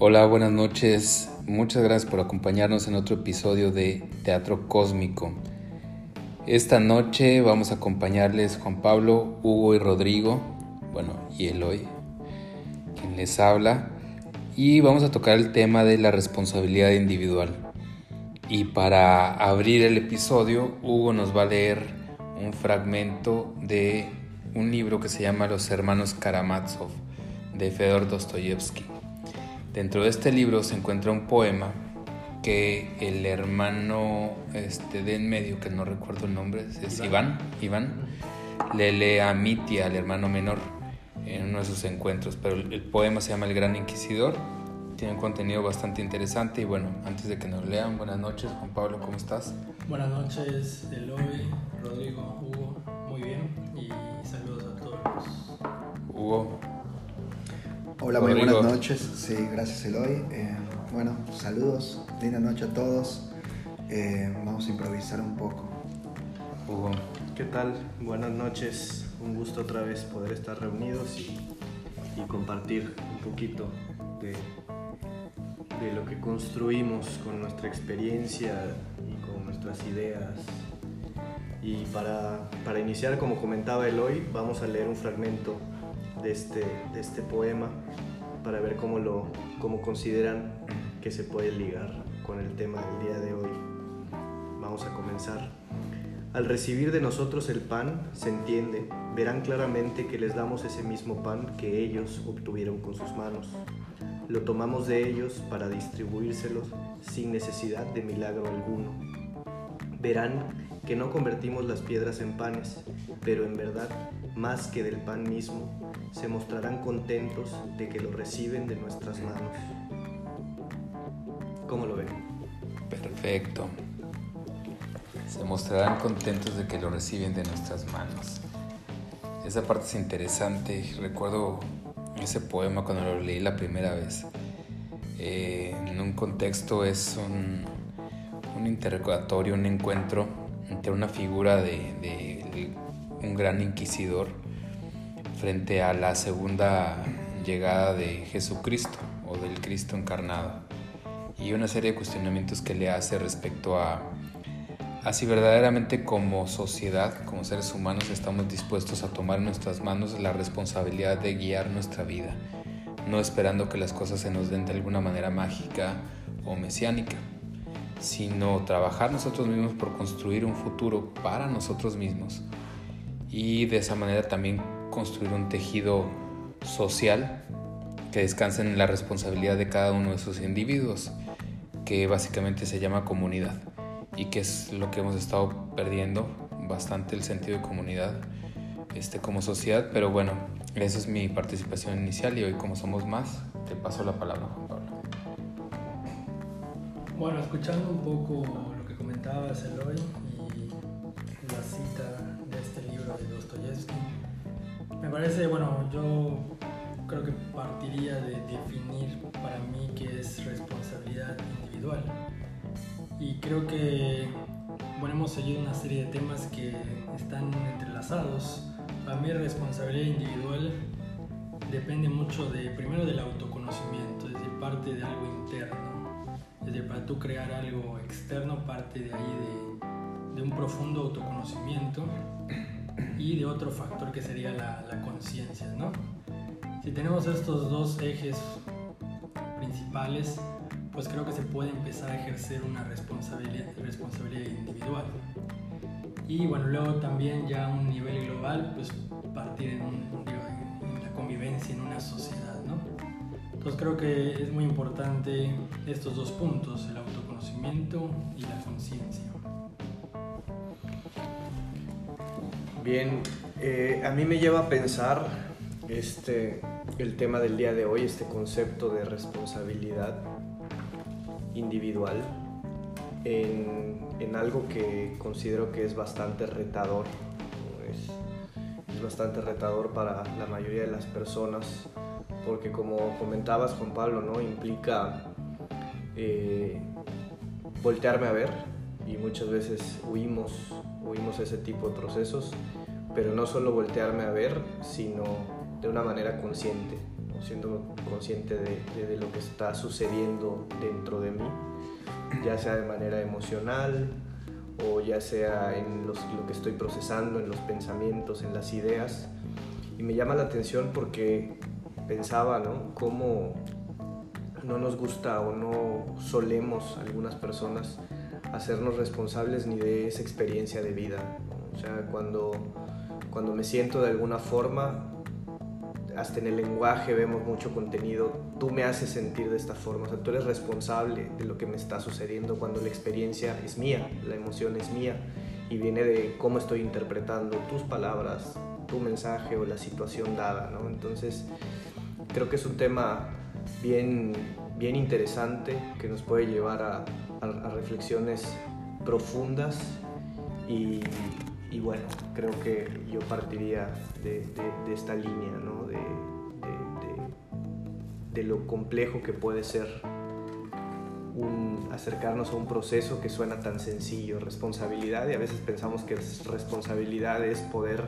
Hola, buenas noches. Muchas gracias por acompañarnos en otro episodio de Teatro Cósmico. Esta noche vamos a acompañarles Juan Pablo, Hugo y Rodrigo, bueno, y Eloy, quien les habla, y vamos a tocar el tema de la responsabilidad individual. Y para abrir el episodio, Hugo nos va a leer un fragmento de un libro que se llama Los Hermanos Karamazov de Fedor Dostoyevsky. Dentro de este libro se encuentra un poema que el hermano este, de en medio, que no recuerdo el nombre, es Iván, Iván, le lee a Mitia, al hermano menor, en uno de sus encuentros. Pero el poema se llama El Gran Inquisidor, tiene un contenido bastante interesante y bueno, antes de que nos lean, buenas noches, Juan Pablo, ¿cómo estás? Buenas noches, Eloy, Rodrigo, Hugo, muy bien y saludos a todos. Hugo, Hola, muy buenas noches. Sí, gracias Eloy. Eh, bueno, saludos, linda noche a todos. Eh, vamos a improvisar un poco. Hugo. ¿Qué tal? Buenas noches. Un gusto otra vez poder estar reunidos y, compartir un poquito de, de lo que construimos con nuestra experiencia y con nuestras ideas. Y para, para iniciar, como comentaba Eloy, vamos a leer un fragmento de este, de este poema para ver cómo, lo, cómo consideran que se puede ligar con el tema del día de hoy. Vamos a comenzar. Al recibir de nosotros el pan, se entiende, verán claramente que les damos ese mismo pan que ellos obtuvieron con sus manos. Lo tomamos de ellos para distribuírselos sin necesidad de milagro alguno. Verán que no convertimos las piedras en panes, pero en verdad, más que del pan mismo, se mostrarán contentos de que lo reciben de nuestras manos. ¿Cómo lo ven? Perfecto. Se mostrarán contentos de que lo reciben de nuestras manos. Esa parte es interesante. Recuerdo ese poema cuando lo leí la primera vez. Eh, en un contexto es un, un interrogatorio, un encuentro entre una figura de, un gran inquisidor frente a la segunda llegada de Jesucristo o del Cristo encarnado. Y una serie de cuestionamientos que le hace respecto a, a si verdaderamente como sociedad, como seres humanos, estamos dispuestos a tomar en nuestras manos la responsabilidad de guiar nuestra vida, no esperando que las cosas se nos den de alguna manera mágica o mesiánica sino trabajar nosotros mismos por construir un futuro para nosotros mismos y de esa manera también construir un tejido social que descanse en la responsabilidad de cada uno de esos individuos, que básicamente se llama comunidad y que es lo que hemos estado perdiendo bastante el sentido de comunidad este, como sociedad, pero bueno, esa es mi participación inicial y hoy como somos más, te paso la palabra. Bueno, escuchando un poco lo que comentabas, Eloy, y la cita de este libro de Dostoyevsky, me parece, bueno, yo creo que partiría de definir para mí qué es responsabilidad individual. Y creo que, bueno, hemos seguido una serie de temas que están entrelazados. Para mí responsabilidad individual depende mucho de, primero del autoconocimiento, es decir, parte de algo interno desde para tú crear algo externo parte de ahí de, un profundo autoconocimiento y de otro factor que sería la, conciencia, ¿no? Si tenemos estos dos ejes principales, pues creo que se puede empezar a ejercer una responsabilidad, individual. Y bueno, luego también ya a un nivel global, pues partir en, en la convivencia en una sociedad. Entonces creo que es muy importante estos dos puntos, el autoconocimiento y la conciencia. Bien, eh, a mí me lleva a pensar este, el tema del día de hoy, este concepto de responsabilidad individual en, en algo que considero que es bastante retador. Es, es bastante retador para la mayoría de las personas porque como comentabas Juan Pablo, ¿no? implica eh, voltearme a ver y muchas veces huimos, huimos ese tipo de procesos, pero no solo voltearme a ver, sino de una manera consciente. siendo consciente de, lo que está sucediendo dentro de mí, ya sea de manera emocional o ya sea en lo que estoy procesando, en los pensamientos, en las ideas. Y me llama la atención porque pensaba, ¿no? Cómo no nos gusta o no solemos algunas personas hacernos responsables ni de esa experiencia de vida. O sea, cuando, cuando me siento de alguna forma, hasta en el lenguaje vemos mucho contenido, tú me haces sentir de esta forma, o sea, tú eres responsable de lo que me está sucediendo cuando la experiencia es mía, la emoción es mía y viene de cómo estoy interpretando tus palabras, tu mensaje o la situación dada, ¿no? Entonces, creo que es un tema bien, bien interesante que nos puede llevar a, reflexiones profundas y, bueno, creo que yo partiría de, esta línea, ¿no? de, de, lo complejo que puede ser acercarnos a un proceso que suena tan sencillo, responsabilidad, y a veces pensamos que responsabilidad es poder,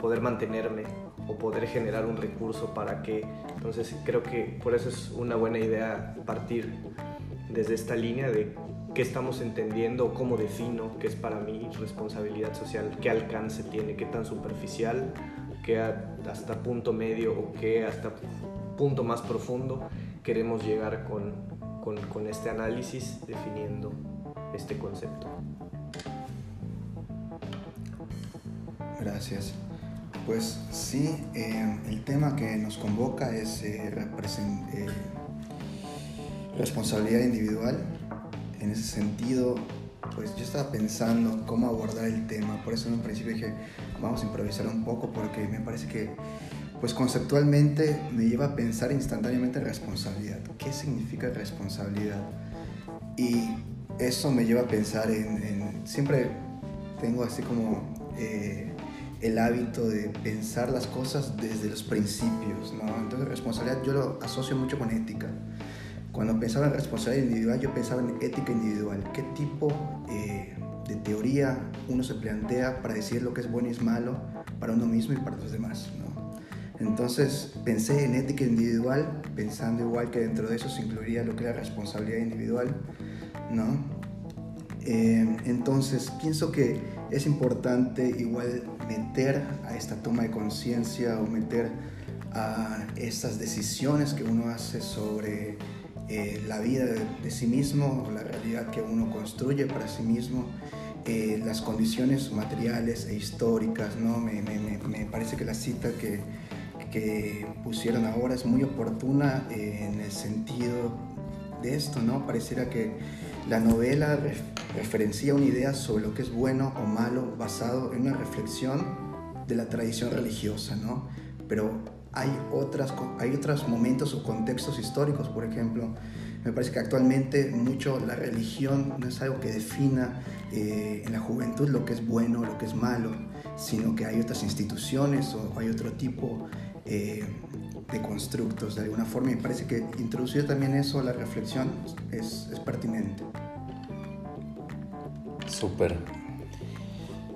poder mantenerme o poder generar un recurso para que, entonces creo que por eso es una buena idea partir desde esta línea de qué estamos entendiendo, cómo defino qué es para mí responsabilidad social, qué alcance tiene, qué tan superficial, qué hasta punto medio o qué hasta punto más profundo queremos llegar con, con, con este análisis definiendo este concepto. Gracias. Pues sí, eh, el tema que nos convoca es eh, eh, responsabilidad individual. En ese sentido, pues yo estaba pensando cómo abordar el tema, por eso en un principio dije, vamos a improvisar un poco porque me parece que pues conceptualmente me lleva a pensar instantáneamente en responsabilidad. ¿Qué significa responsabilidad? Y eso me lleva a pensar en, siempre tengo así como el hábito de pensar las cosas desde los principios, ¿no? Entonces responsabilidad yo lo asocio mucho con ética. Cuando pensaba en responsabilidad individual, yo pensaba en ética individual. ¿Qué tipo eh, de teoría uno se plantea para decir lo que es bueno y es malo para uno mismo y para los demás, ¿no? Entonces pensé en ética individual, pensando igual que dentro de eso se incluiría lo que es responsabilidad individual, ¿no? Eh, entonces pienso que es importante igual meter a esta toma de conciencia o meter a estas decisiones que uno hace sobre eh, la vida de, sí mismo la realidad que uno construye para sí mismo, eh, las condiciones materiales e históricas. ¿no? Me, me, parece que la cita que, que pusieron ahora es muy oportuna eh, en el sentido de esto, ¿no? Pareciera que la novela referencia una idea sobre lo que es bueno o malo basado en una reflexión de la tradición religiosa, ¿no? Pero hay, otras, hay otros momentos o contextos históricos, por ejemplo, me parece que actualmente mucho la religión no es algo que defina eh, en la juventud lo que es bueno, lo que es malo, sino que hay otras instituciones o hay otro tipo eh, de constructos de alguna forma y parece que introducir también eso a la reflexión es, es pertinente. Súper.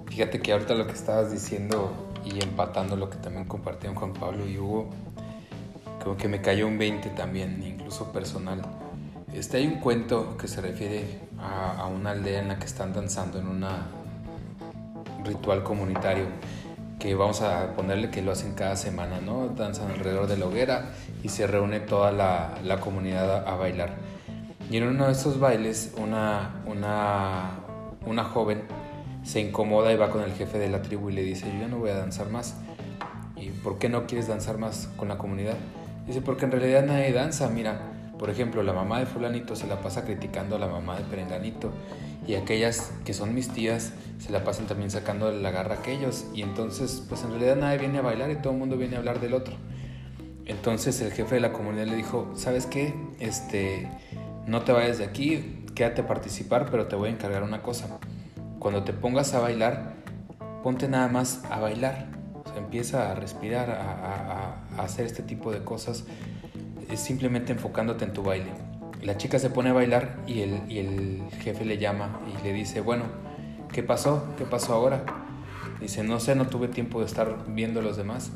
Fíjate que ahorita lo que estabas diciendo y empatando lo que también compartieron Juan Pablo y Hugo, como que me cayó un 20 también, incluso personal. Este, hay un cuento que se refiere a, a una aldea en la que están danzando en un ritual comunitario que vamos a ponerle que lo hacen cada semana, ¿no? Danzan alrededor de la hoguera y se reúne toda la, la comunidad a, bailar. Y en uno de esos bailes, una, una, una joven se incomoda y va con el jefe de la tribu y le dice, yo ya no voy a danzar más. ¿Y por qué no quieres danzar más con la comunidad? Dice, porque en realidad nadie danza, mira, por ejemplo, la mamá de fulanito se la pasa criticando a la mamá de perenganito y aquellas que son mis tías se la pasan también sacando la garra a aquellos y entonces pues en realidad nadie viene a bailar y todo el mundo viene a hablar del otro. Entonces el jefe de la comunidad le dijo, ¿sabes qué? Este, no te vayas de aquí, quédate a participar, pero te voy a encargar una cosa. Cuando te pongas a bailar, ponte nada más a bailar. Empieza a respirar, a, a hacer este tipo de cosas, simplemente enfocándote en tu baile la chica se pone a bailar y el, jefe le llama y le dice, bueno, ¿qué pasó? ¿Qué pasó ahora? Dice, no sé, no tuve tiempo de estar viendo a los demás.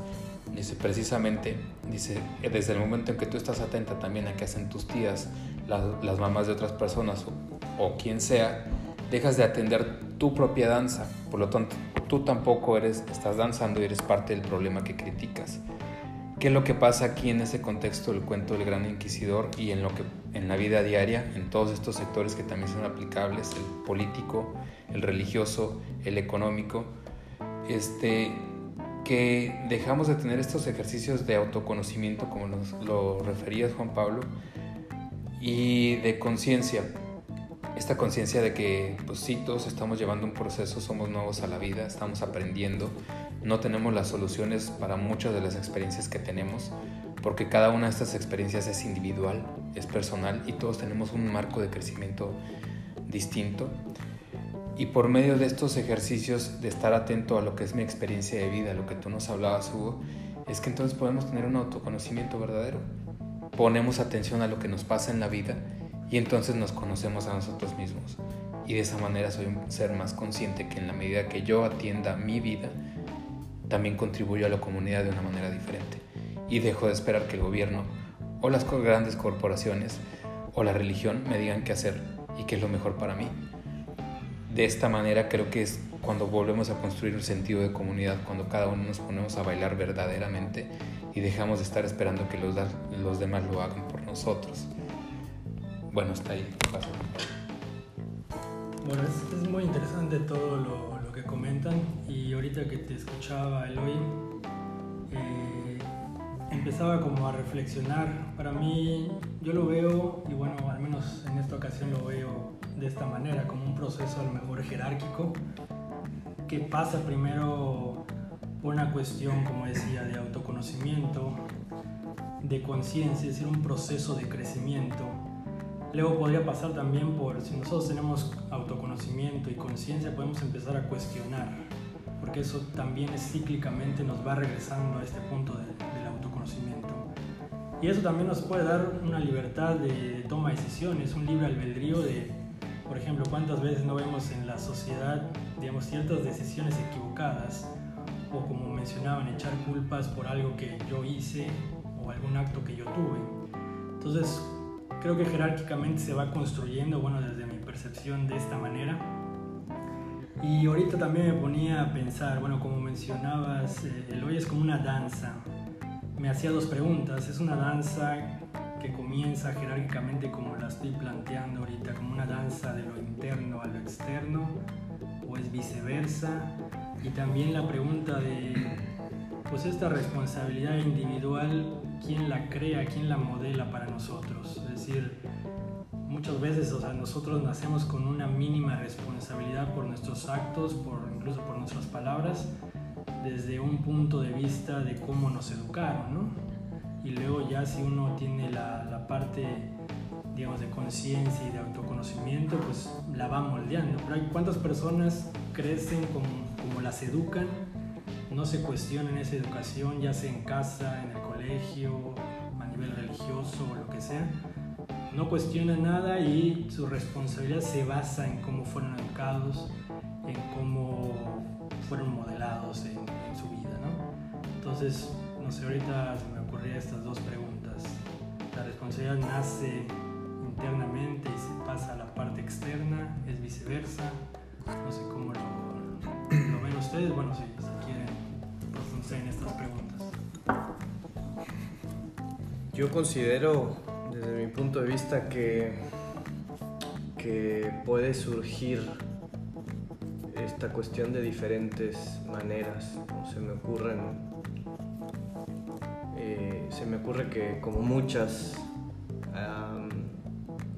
Dice, precisamente, dice, desde el momento en que tú estás atenta también a qué hacen tus tías, las, mamás de otras personas o, o quien sea, dejas de atender tu propia danza. Por lo tanto, tú tampoco eres, estás danzando y eres parte del problema que criticas. ¿Qué es lo que pasa aquí en ese contexto del cuento del gran inquisidor y en lo que en la vida diaria, en todos estos sectores que también son aplicables, el político, el religioso, el económico, este, que dejamos de tener estos ejercicios de autoconocimiento, como lo referías Juan Pablo, y de conciencia. Esta conciencia de que, pues sí, todos estamos llevando un proceso, somos nuevos a la vida, estamos aprendiendo, no tenemos las soluciones para muchas de las experiencias que tenemos, porque cada una de estas experiencias es individual, es personal y todos tenemos un marco de crecimiento distinto. Y por medio de estos ejercicios de estar atento a lo que es mi experiencia de vida, lo que tú nos hablabas, Hugo, es que entonces podemos tener un autoconocimiento verdadero. Ponemos atención a lo que nos pasa en la vida y entonces nos conocemos a nosotros mismos. Y de esa manera soy un ser más consciente que en la medida que yo atienda mi vida, también contribuyo a la comunidad de una manera diferente. Y dejo de esperar que el gobierno o las grandes corporaciones o la religión me digan qué hacer y qué es lo mejor para mí de esta manera creo que es cuando volvemos a construir un sentido de comunidad, cuando cada uno nos ponemos a bailar verdaderamente y dejamos de estar esperando que los, los demás lo hagan por nosotros. Bueno, está ahí. Bueno, es, muy interesante todo lo, lo, que comentan y ahorita que te escuchaba Eloy, eh, empezaba como a reflexionar. Para mí, yo lo veo, y bueno, al menos en esta ocasión lo veo de esta manera, como un proceso a lo mejor jerárquico, que pasa primero por una cuestión, como decía, de autoconocimiento, de conciencia, es decir, un proceso de crecimiento. Luego podría pasar también por, si nosotros tenemos autoconocimiento y conciencia, podemos empezar a cuestionar, porque eso también es cíclicamente nos va regresando a este punto del autoconocimiento. Y eso también nos puede dar una libertad de toma de decisiones, un libre albedrío de por ejemplo, ¿cuántas veces no vemos en la sociedad, digamos, ciertas decisiones equivocadas? O como mencionaban, echar culpas por algo que yo hice o algún acto que yo tuve. Entonces, creo que jerárquicamente se va construyendo, bueno, desde mi percepción de esta manera. Y ahorita también me ponía a pensar, bueno, como mencionabas, eh, el hoy es como una danza. Me hacía dos preguntas. Es una danza que comienza jerárquicamente como la estoy planteando ahorita, como una danza de lo interno a lo externo, o es viceversa. Y también la pregunta de, pues esta responsabilidad individual, ¿quién la crea, quién la modela para nosotros? Es decir, muchas veces, o sea, nosotros nacemos con una mínima responsabilidad por nuestros actos, por, incluso por nuestras palabras, desde un punto de vista de cómo nos educaron, ¿no? y luego ya si uno tiene la, la parte digamos de conciencia y de autoconocimiento pues la va moldeando pero cuántas personas crecen como, como las educan no se cuestionan esa educación ya sea en casa en el colegio a nivel religioso o lo que sea no cuestionan nada y su responsabilidad se basa en cómo fueron educados en cómo fueron modelados en, su vida ¿no? entonces no sé ahorita estas dos preguntas. La responsabilidad nace internamente y se pasa a la parte externa, es viceversa. No sé cómo lo, ven ustedes. Bueno, si, si quieren profundizar en estas preguntas. Yo considero, desde mi punto de vista, que, que puede surgir esta cuestión de diferentes maneras. Se me ocurren se me ocurre que como muchas,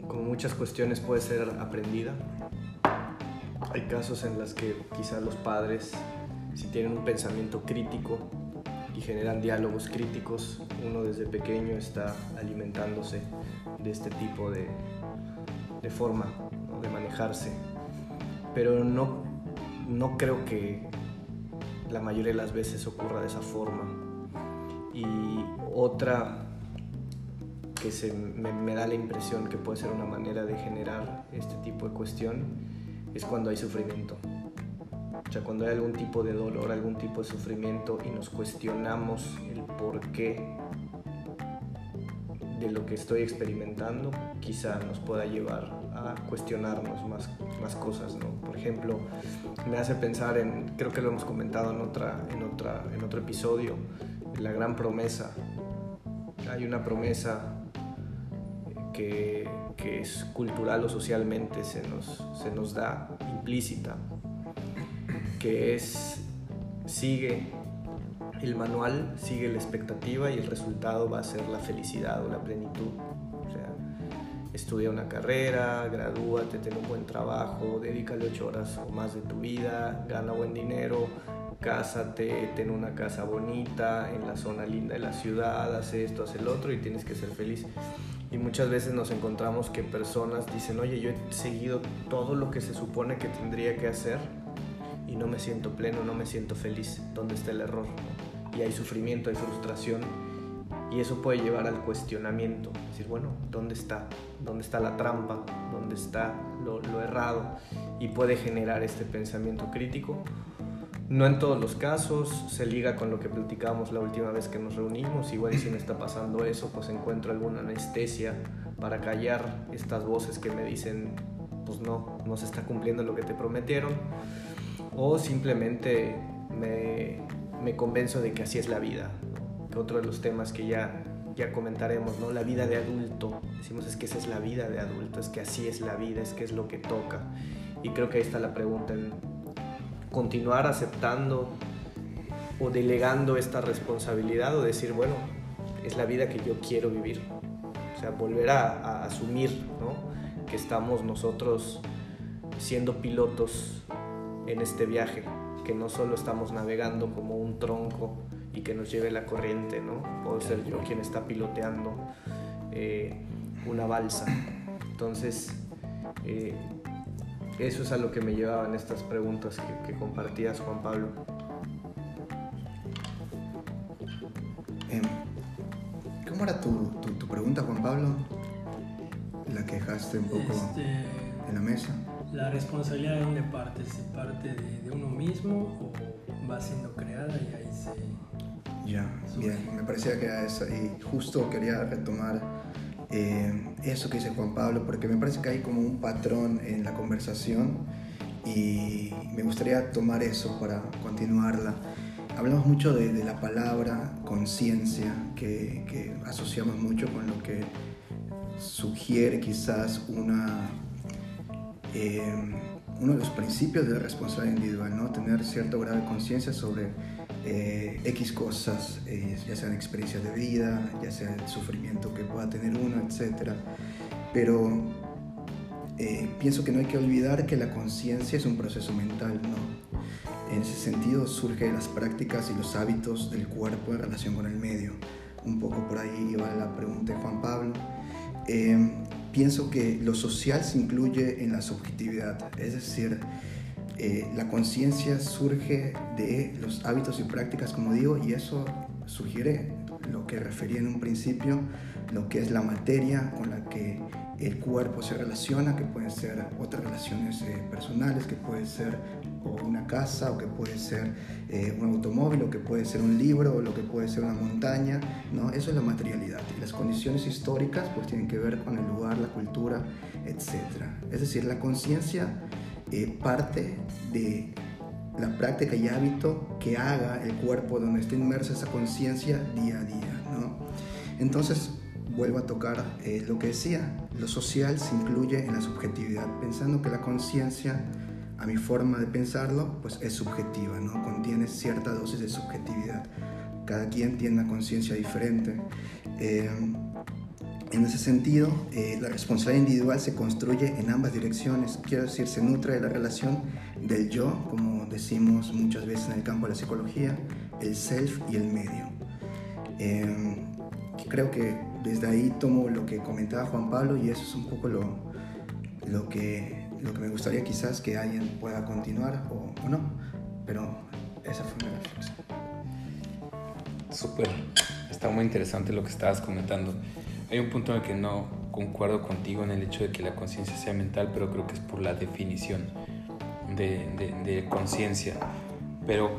como muchas cuestiones puede ser aprendida. Hay casos en los que quizás los padres, si tienen un pensamiento crítico y generan diálogos críticos, uno desde pequeño está alimentándose de este tipo de, de forma de manejarse. Pero no, no creo que la mayoría de las veces ocurra de esa forma y otra que se, me, da la impresión que puede ser una manera de generar este tipo de cuestión es cuando hay sufrimiento. O sea, cuando hay algún tipo de dolor, algún tipo de sufrimiento y nos cuestionamos el por qué de lo que estoy experimentando, quizá nos pueda llevar cuestionarnos más, más cosas, ¿no? Por ejemplo, me hace pensar en, creo que lo hemos comentado en, otra, en, otra, en otro episodio, la gran promesa. Hay una promesa que, que es cultural o socialmente se nos, se nos da implícita, que es sigue el manual, sigue la expectativa y el resultado va a ser la felicidad o la plenitud. Estudia una carrera, gradúate, ten un buen trabajo, dedícale ocho horas o más de tu vida, gana buen dinero, cásate, ten una casa bonita en la zona linda de la ciudad, haz esto, haz el otro y tienes que ser feliz. Y muchas veces nos encontramos que personas dicen, oye, yo he seguido todo lo que se supone que tendría que hacer y no me siento pleno, no me siento feliz. ¿Dónde está el error? Y hay sufrimiento, hay frustración y eso puede llevar al cuestionamiento. Decir, bueno, ¿dónde está? ¿Dónde está la trampa? ¿Dónde está lo, errado? Y puede generar este pensamiento crítico no en todos los casos, se liga con lo que platicábamos la última vez que nos reunimos. Igual si me está pasando eso, pues encuentro alguna anestesia para callar estas voces que me dicen, pues no, no se está cumpliendo lo que te prometieron. O simplemente me, me convenzo de que así es la vida. Otro de los temas que ya, ya comentaremos, ¿no? La vida de adulto. Decimos es que esa es la vida de adulto, es que así es la vida, es que es lo que toca. Y creo que ahí está la pregunta en continuar aceptando o delegando esta responsabilidad o decir, bueno, es la vida que yo quiero vivir. O sea, volver a, asumir ¿no? que estamos nosotros siendo pilotos en este viaje, que no solo estamos navegando como un tronco y que nos lleve la corriente, ¿no? Puedo ser yo quien está piloteando eh, una balsa. Entonces, eh, eso es a lo que me llevaban estas preguntas que, compartías, Juan Pablo. Em, ¿Cómo era tu, pregunta, Juan Pablo? La que dejaste un poco este, en la mesa. La responsabilidad de dónde parte, si parte de, uno mismo o va siendo creada y ahí se... Ya, bien, me parecía que era eso y justo quería retomar eh, eso que dice Juan Pablo, porque me parece que hay como un patrón en la conversación y me gustaría tomar eso para continuarla. Hablamos mucho de, la palabra conciencia, que, asociamos mucho con lo que sugiere quizás una, eh, uno de los principios de la responsabilidad individual, ¿no? tener cierto grado de conciencia sobre eh, X cosas, eh, ya sean experiencias de vida, ya sea el sufrimiento que pueda tener uno, etc. Pero eh, pienso que no hay que olvidar que la conciencia es un proceso mental, ¿no? En ese sentido surge de las prácticas y los hábitos del cuerpo en relación con el medio. Un poco por ahí iba la pregunta de Juan Pablo. pienso que lo social se incluye en la subjetividad, es decir, eh, la conciencia surge de los hábitos y prácticas, como digo, y eso sugiere lo que refería en un principio, lo que es la materia con la que el cuerpo se relaciona, que pueden ser otras relaciones eh, personales, que puede ser una casa, o que puede ser eh, un automóvil, o que puede ser un libro, o lo que puede ser una montaña, ¿no? Eso es la materialidad. Y las condiciones históricas pues tienen que ver con el lugar, la cultura, etc. Es decir, la conciencia eh, parte de la práctica y hábito que haga el cuerpo donde esté inmersa esa conciencia día a día. ¿no? Entonces, vuelvo a tocar eh, lo que decía, lo social se incluye en la subjetividad, pensando que la conciencia, a mi forma de pensarlo, pues es subjetiva, ¿no? contiene cierta dosis de subjetividad. Cada quien tiene una conciencia diferente. Eh, en ese sentido, eh, la responsabilidad individual se construye en ambas direcciones, quiero decir, se nutre de la relación del yo, como decimos muchas veces en el campo de la psicología, el self y el medio. Em, creo que desde ahí tomo lo que comentaba Juan Pablo y eso es un poco lo, lo, que, lo que me gustaría quizás que alguien pueda continuar o, o no, pero esa fue mi reflexión. Súper, está muy interesante lo que estabas comentando. Hay un punto en el que no concuerdo contigo en el hecho de que la conciencia sea mental, pero creo que es por la definición. de, conciencia, pero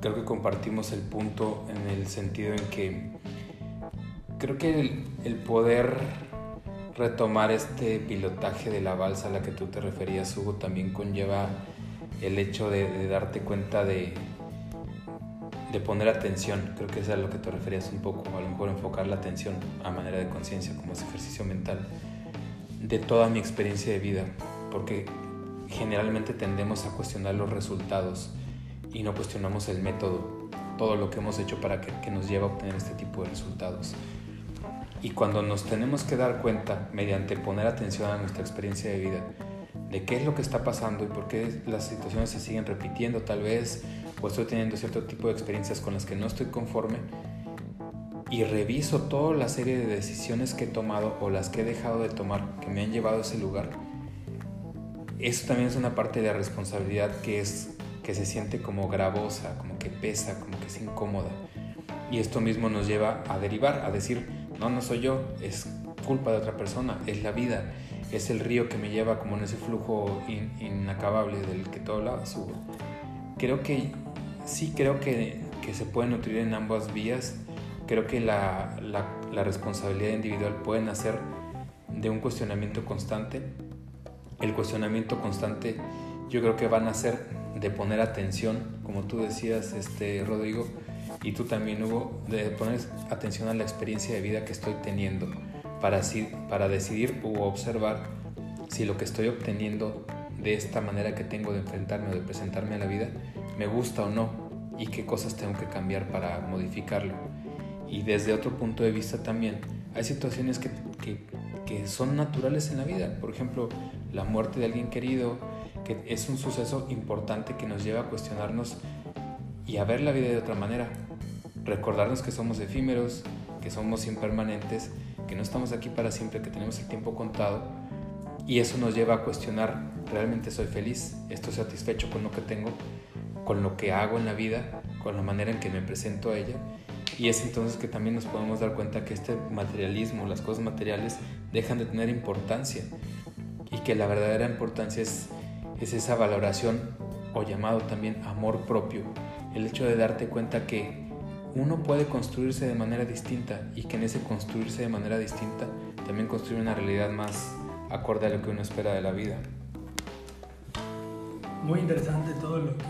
creo que compartimos el punto en el sentido en que creo que el, poder retomar este pilotaje de la balsa a la que tú te referías, Hugo, también conlleva el hecho de, darte cuenta de, de poner atención, creo que es a lo que te referías un poco, a lo mejor enfocar la atención a manera de conciencia como ese ejercicio mental de toda mi experiencia de vida, porque generalmente tendemos a cuestionar los resultados y no cuestionamos el método, todo lo que hemos hecho para que, nos lleve a obtener este tipo de resultados. Y cuando nos tenemos que dar cuenta, mediante poner atención a nuestra experiencia de vida, de qué es lo que está pasando y por qué las situaciones se siguen repitiendo tal vez, o estoy teniendo cierto tipo de experiencias con las que no estoy conforme, y reviso toda la serie de decisiones que he tomado o las que he dejado de tomar que me han llevado a ese lugar, eso también es una parte de la responsabilidad que es que se siente como gravosa, como que pesa, como que es incómoda. Y esto mismo nos lleva a derivar, a decir, no, no soy yo, es culpa de otra persona, es la vida, es el río que me lleva como en ese flujo inacabable del que todo hablaba subo. Creo que sí, creo que, que, se puede nutrir en ambas vías. Creo que la, la, responsabilidad individual puede nacer de un cuestionamiento constante el cuestionamiento constante yo creo que van a ser de poner atención, como tú decías, este, Rodrigo, y tú también, Hugo, de poner atención a la experiencia de vida que estoy teniendo para, para decidir u observar si lo que estoy obteniendo de esta manera que tengo de enfrentarme o de presentarme a la vida me gusta o no y qué cosas tengo que cambiar para modificarlo. Y desde otro punto de vista también, hay situaciones que, que, que son naturales en la vida. Por ejemplo, la muerte de alguien querido, que es un suceso importante que nos lleva a cuestionarnos y a ver la vida de otra manera. Recordarnos que somos efímeros, que somos impermanentes, que no estamos aquí para siempre, que tenemos el tiempo contado. Y eso nos lleva a cuestionar, ¿realmente soy feliz? ¿Estoy satisfecho con lo que tengo? ¿Con lo que hago en la vida? ¿Con la manera en que me presento a ella? Y es entonces que también nos podemos dar cuenta que este materialismo, las cosas materiales, dejan de tener importancia y que la verdadera importancia es, es esa valoración o llamado también amor propio, el hecho de darte cuenta que uno puede construirse de manera distinta y que en ese construirse de manera distinta también construye una realidad más acorde a lo que uno espera de la vida. Muy interesante todo lo que,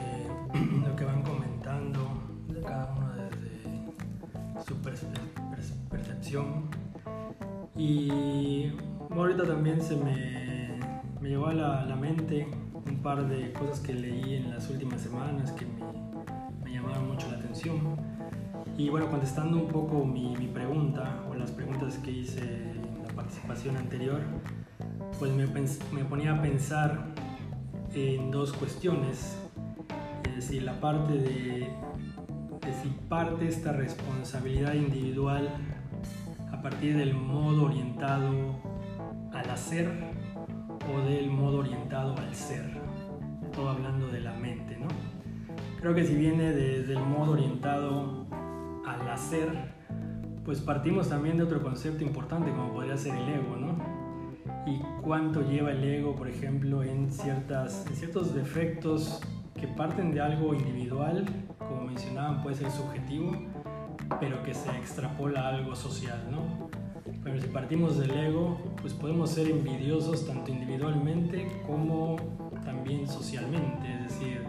lo que van comentando, cada uno desde su percepción. Y ahorita también se me me llevó a la, mente un par de cosas que leí en las últimas semanas que me, llamaron mucho la atención. Y bueno, contestando un poco mi, pregunta o las preguntas que hice en la participación anterior, pues me, ponía a pensar en dos cuestiones. Es decir, la parte de si parte esta responsabilidad individual a partir del modo orientado al hacer o del modo orientado al ser, hablando de la mente, ¿no? Creo que si viene desde el modo orientado al hacer, pues partimos también de otro concepto importante como podría ser el ego, ¿no? Y cuánto lleva el ego, por ejemplo, en, ciertas, en ciertos defectos que parten de algo individual, como mencionaban, puede ser subjetivo, pero que se extrapola a algo social, ¿no? Pero si partimos del ego, pues podemos ser envidiosos tanto individualmente como también socialmente. Es decir,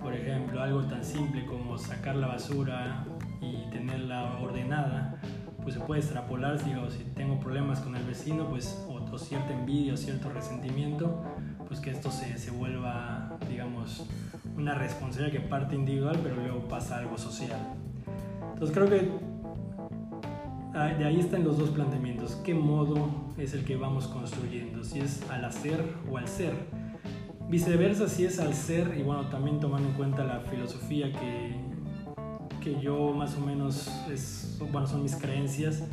por ejemplo, algo tan simple como sacar la basura y tenerla ordenada, pues se puede extrapolar, si, si tengo problemas con el vecino, pues o, cierta envidia o cierto resentimiento, pues que esto se, se vuelva, digamos, una responsabilidad que parte individual, pero luego pasa algo social. Entonces creo que de ahí están los dos planteamientos. ¿Qué modo es el que vamos construyendo? Si es al hacer o al ser. Viceversa, si es al ser, y bueno, también tomando en cuenta la filosofía que, que yo más o menos, es, bueno, son mis creencias,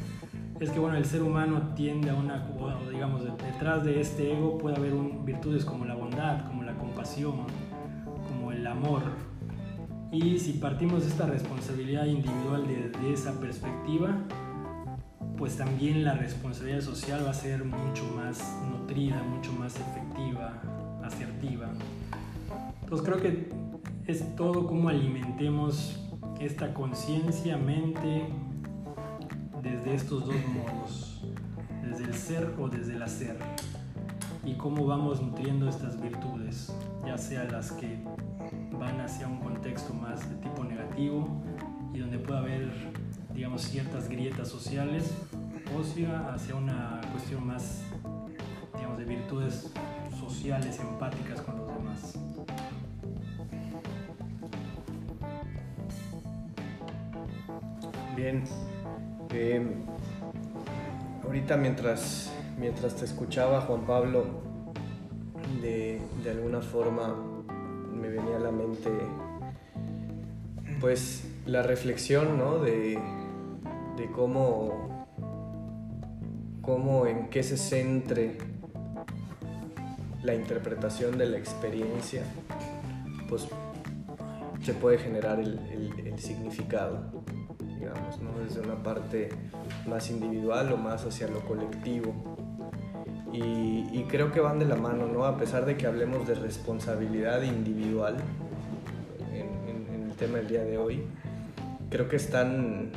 es que bueno, el ser humano tiende a una, digamos, detrás de este ego puede haber virtudes como la bondad, como la compasión, como el amor. Y si partimos de esta responsabilidad individual desde esa perspectiva, pues también la responsabilidad social va a ser mucho más nutrida, mucho más efectiva, asertiva. Entonces creo que es todo como alimentemos esta conciencia, mente, desde estos dos modos, desde el ser o desde el hacer, y cómo vamos nutriendo estas virtudes, ya sea las que van hacia un contexto más de tipo negativo y donde pueda haber, digamos, ciertas grietas sociales, o hacia una cuestión más, digamos, de virtudes sociales, empáticas con los demás. Bien. Eh, ahorita mientras, mientras te escuchaba, Juan Pablo, de, alguna forma me venía a la mente pues la reflexión ¿no? de, de cómo, cómo en qué se centre la interpretación de la experiencia, pues se puede generar el, significado digamos, desde una parte más individual o más hacia lo colectivo. Y, creo que van de la mano, ¿no? a pesar de que hablemos de responsabilidad individual en, el tema del día de hoy, creo que están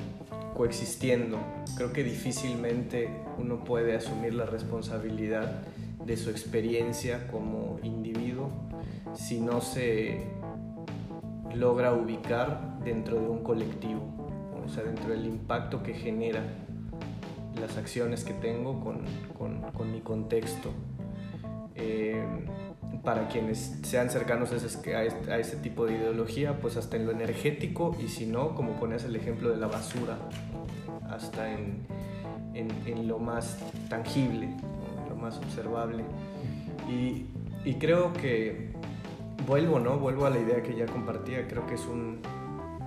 coexistiendo. Creo que difícilmente uno puede asumir la responsabilidad de su experiencia como individuo si no se logra ubicar dentro de un colectivo o sea, dentro del impacto que genera las acciones que tengo con, con, mi contexto. Eh, para quienes sean cercanos a ese, a este, tipo de ideología, pues hasta en lo energético y si no, como pones el ejemplo de la basura, hasta en, en, lo más tangible, más observable. Y, y, creo que vuelvo, ¿no? Vuelvo a la idea que ya compartía, creo que es un,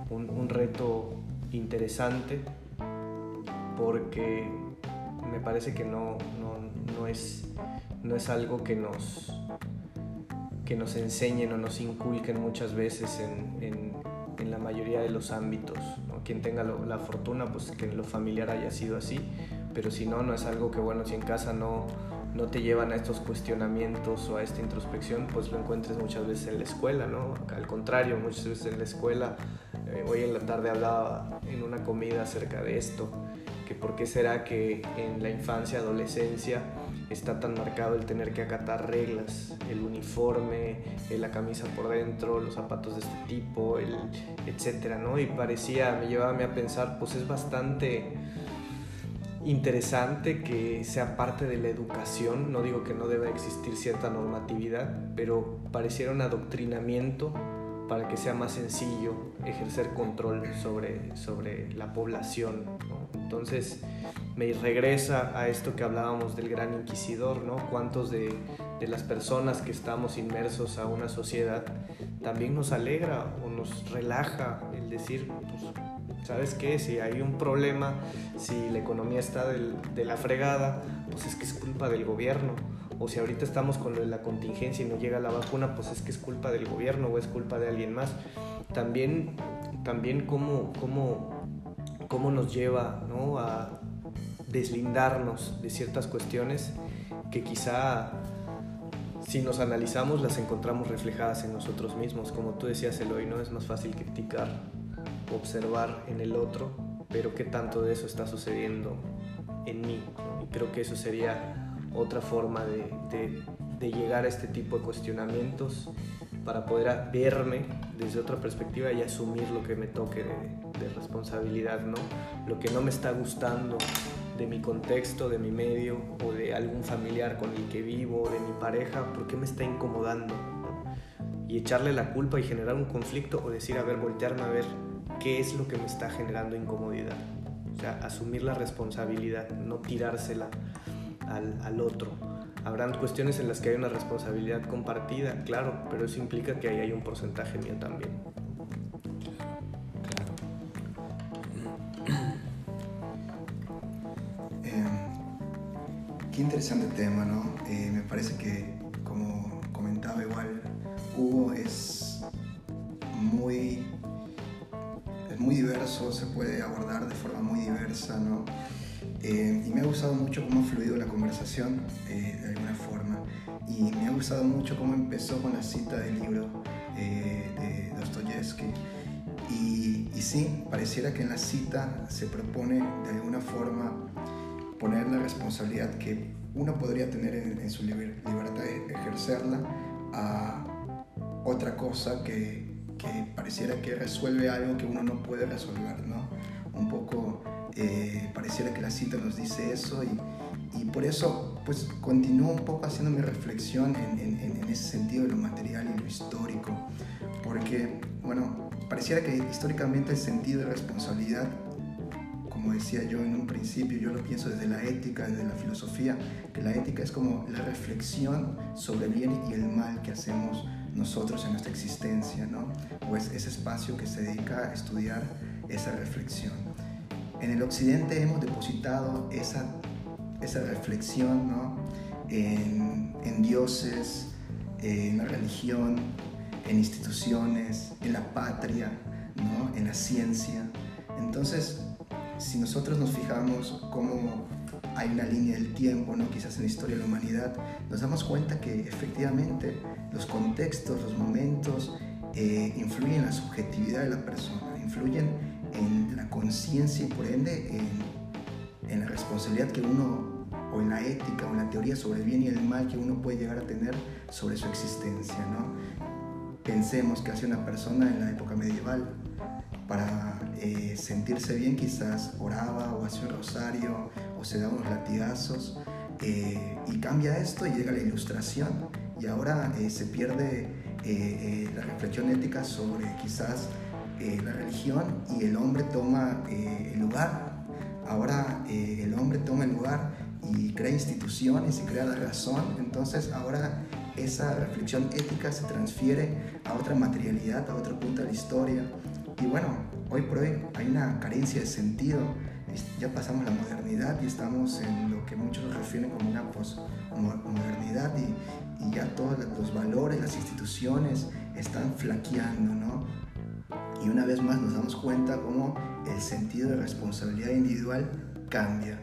un, un reto interesante porque me parece que no, no, es, no es algo que nos, que nos enseñen o nos inculquen muchas veces en, en, la mayoría de los ámbitos. Quien tenga la fortuna, pues que lo familiar haya sido así, pero si no, no es algo que, bueno, si en casa no, no te llevan a estos cuestionamientos o a esta introspección, pues lo encuentres muchas veces en la escuela, ¿no? Al contrario, muchas veces en la escuela eh, hoy en la tarde hablaba en una comida acerca de esto, que por qué será que en la infancia, adolescencia, está tan marcado el tener que acatar reglas, el uniforme, eh, la camisa por dentro, los zapatos de este tipo, el, etcétera, ¿no? Y parecía, me llevaba a pensar, pues es bastante interesante que sea parte de la educación, no digo que no deba existir cierta normatividad, pero pareciera un adoctrinamiento para que sea más sencillo ejercer control sobre, sobre la población. Entonces me regresa a esto que hablábamos del gran inquisidor, ¿no? ¿Cuántos de, de, las personas que estamos inmersos a una sociedad también nos alegra o nos relaja el decir, pues, ¿sabes qué? Si hay un problema, si la economía está de la fregada, pues es que es culpa del gobierno o si ahorita estamos con la contingencia y no llega la vacuna, pues es que es culpa del gobierno o es culpa de alguien más. También, también cómo, cómo, cómo nos lleva ¿no? a deslindarnos de ciertas cuestiones que quizá si nos analizamos las encontramos reflejadas en nosotros mismos. Como tú decías, Eloy, ¿no? es más fácil criticar, observar en el otro, pero qué tanto de eso está sucediendo en mí. Y creo que eso sería otra forma de, llegar a este tipo de cuestionamientos para poder verme desde otra perspectiva y asumir lo que me toque de, responsabilidad, ¿no? Lo que no me está gustando de mi contexto, de mi medio o de algún familiar con el que vivo, de mi pareja, ¿por qué me está incomodando? Y echarle la culpa y generar un conflicto o decir, a ver, voltearme a ver qué es lo que me está generando incomodidad. O sea, asumir la responsabilidad, no tirársela al, otro. Habrán cuestiones en las que hay una responsabilidad compartida, claro, pero eso implica que ahí hay un porcentaje mío también. Eh, qué interesante tema, ¿no? Eh, me parece que, como comentaba igual, Hugo es muy, es muy diverso, se puede abordar de forma muy diversa, ¿no? Eh, y me ha gustado mucho cómo ha fluido la conversación eh, de alguna forma. Y me ha gustado mucho cómo empezó con la cita del libro eh, de Dostoyevsky. Y, y, sí, pareciera que en la cita se propone de alguna forma poner la responsabilidad que uno podría tener en, en su libertad de ejercerla a otra cosa que, que, pareciera que resuelve algo que uno no puede resolver, ¿no? Un poco eh, pareciera que la cita nos dice eso y, y, por eso pues continúo un poco haciendo mi reflexión en, en, en, ese sentido de lo material y lo histórico, porque bueno, pareciera que históricamente el sentido de responsabilidad como decía yo en un principio, yo lo pienso desde la ética, desde la filosofía, que la ética es como la reflexión sobre el bien y el mal que hacemos nosotros en nuestra existencia, ¿no? O es ese espacio que se dedica a estudiar esa reflexión. En el occidente hemos depositado esa, esa reflexión, ¿no? En, en dioses, en la religión, en instituciones, en la patria, ¿no? en la ciencia. Entonces, si nosotros nos fijamos cómo hay una línea del tiempo, ¿no? quizás en la historia de la humanidad, nos damos cuenta que efectivamente los contextos, los momentos eh, influyen en la subjetividad de la persona, influyen en la conciencia y por ende en, en, la responsabilidad que uno, o en la ética, o en la teoría sobre el bien y el mal que uno puede llegar a tener sobre su existencia. ¿no? Pensemos que hace una persona en la época medieval para eh, sentirse bien quizás oraba o hacía un rosario o se daba unos latigazos eh, y cambia esto y llega la ilustración y ahora eh, se pierde la reflexión ética sobre quizás la religión y el hombre toma el lugar. Ahora el hombre toma el lugar y crea instituciones y crea la razón. Entonces ahora esa reflexión ética se transfiere a otra materialidad, a otro punto de la historia. Y bueno, hoy por hoy hay una carencia de sentido. Ya pasamos la modernidad y estamos en lo que muchos refieren como una posmodernidad y, ya todos los valores, las instituciones están flaqueando, ¿no? Y una vez más nos damos cuenta cómo el sentido de responsabilidad individual cambia,